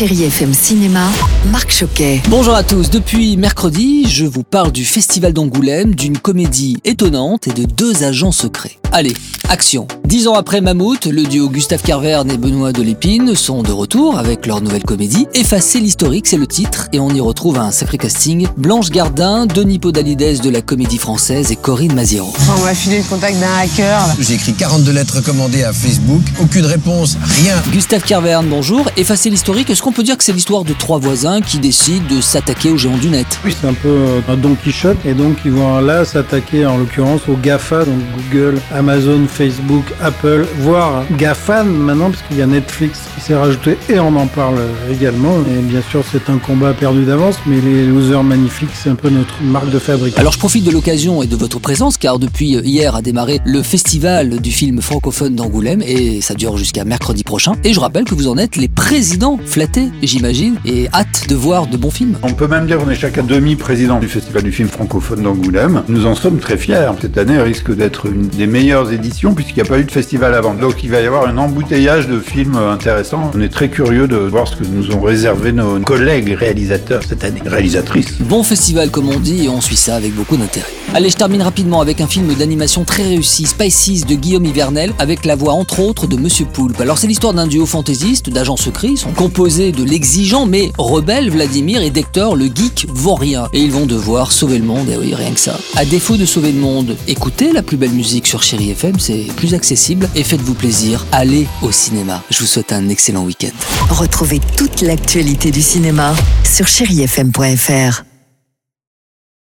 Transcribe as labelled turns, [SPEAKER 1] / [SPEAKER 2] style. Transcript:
[SPEAKER 1] Chérie FM Cinéma, Marc Choquet.
[SPEAKER 2] Bonjour à tous, depuis mercredi, je vous parle du Festival d'Angoulême, d'une comédie étonnante et de deux agents secrets. Allez, action Dix ans après Mammouth, le duo Gustave Carverne et Benoît Delépine sont de retour avec leur nouvelle comédie. Effacer l'historique, c'est le titre, et on y retrouve un sacré casting. Blanche Gardin, Denis Podalides de la comédie française et Corinne Maziero.
[SPEAKER 3] On m'a filé le contact d'un hacker.
[SPEAKER 4] J'ai écrit 42 lettres recommandées à Facebook, aucune réponse, rien.
[SPEAKER 2] Gustave Carverne, bonjour. Effacer l'historique, est-ce qu'on peut dire que c'est l'histoire de trois voisins qui décident de s'attaquer aux géants du net
[SPEAKER 5] Oui, c'est un peu euh, un Don Quichotte, et donc ils vont là s'attaquer en l'occurrence aux GAFA, donc Google, Amazon, Facebook, Apple, voire GAFAN maintenant, parce qu'il y a Netflix qui s'est rajouté et on en parle également. Et bien sûr, c'est un combat perdu d'avance, mais les losers magnifiques, c'est un peu notre marque de fabrique.
[SPEAKER 2] Alors je profite de l'occasion et de votre présence car depuis hier a démarré le festival du film francophone d'Angoulême et ça dure jusqu'à mercredi prochain. Et je rappelle que vous en êtes les présidents flattés, j'imagine, et hâte de voir de bons films.
[SPEAKER 6] On peut même dire qu'on est chacun demi-président du Festival du film francophone d'Angoulême. Nous en sommes très fiers. Cette année risque d'être une des meilleures éditions puisqu'il n'y a pas eu de festival avant. Donc il va y avoir un embouteillage de films intéressants. On est très curieux de voir ce que nous ont réservé nos collègues réalisateurs cette année, réalisatrices.
[SPEAKER 2] Bon festival comme on dit et on suit ça avec beaucoup d'intérêt. Allez, je termine rapidement avec un film d'animation très réussi, Spices de Guillaume Hivernel, avec la voix entre autres de Monsieur Poulpe. Alors c'est l'histoire d'un duo fantaisiste d'agents secrets, ils sont composés de l'exigeant mais rebelle Vladimir et d'Hector le geek vaurien. Et ils vont devoir sauver le monde, et oui, rien que ça. À défaut de sauver le monde, écoutez la plus belle musique sur Chéri FM, c'est plus accessible et faites-vous plaisir, allez au cinéma. Je vous souhaite un excellent week-end.
[SPEAKER 1] Retrouvez toute l'actualité du cinéma sur chérifm.fr.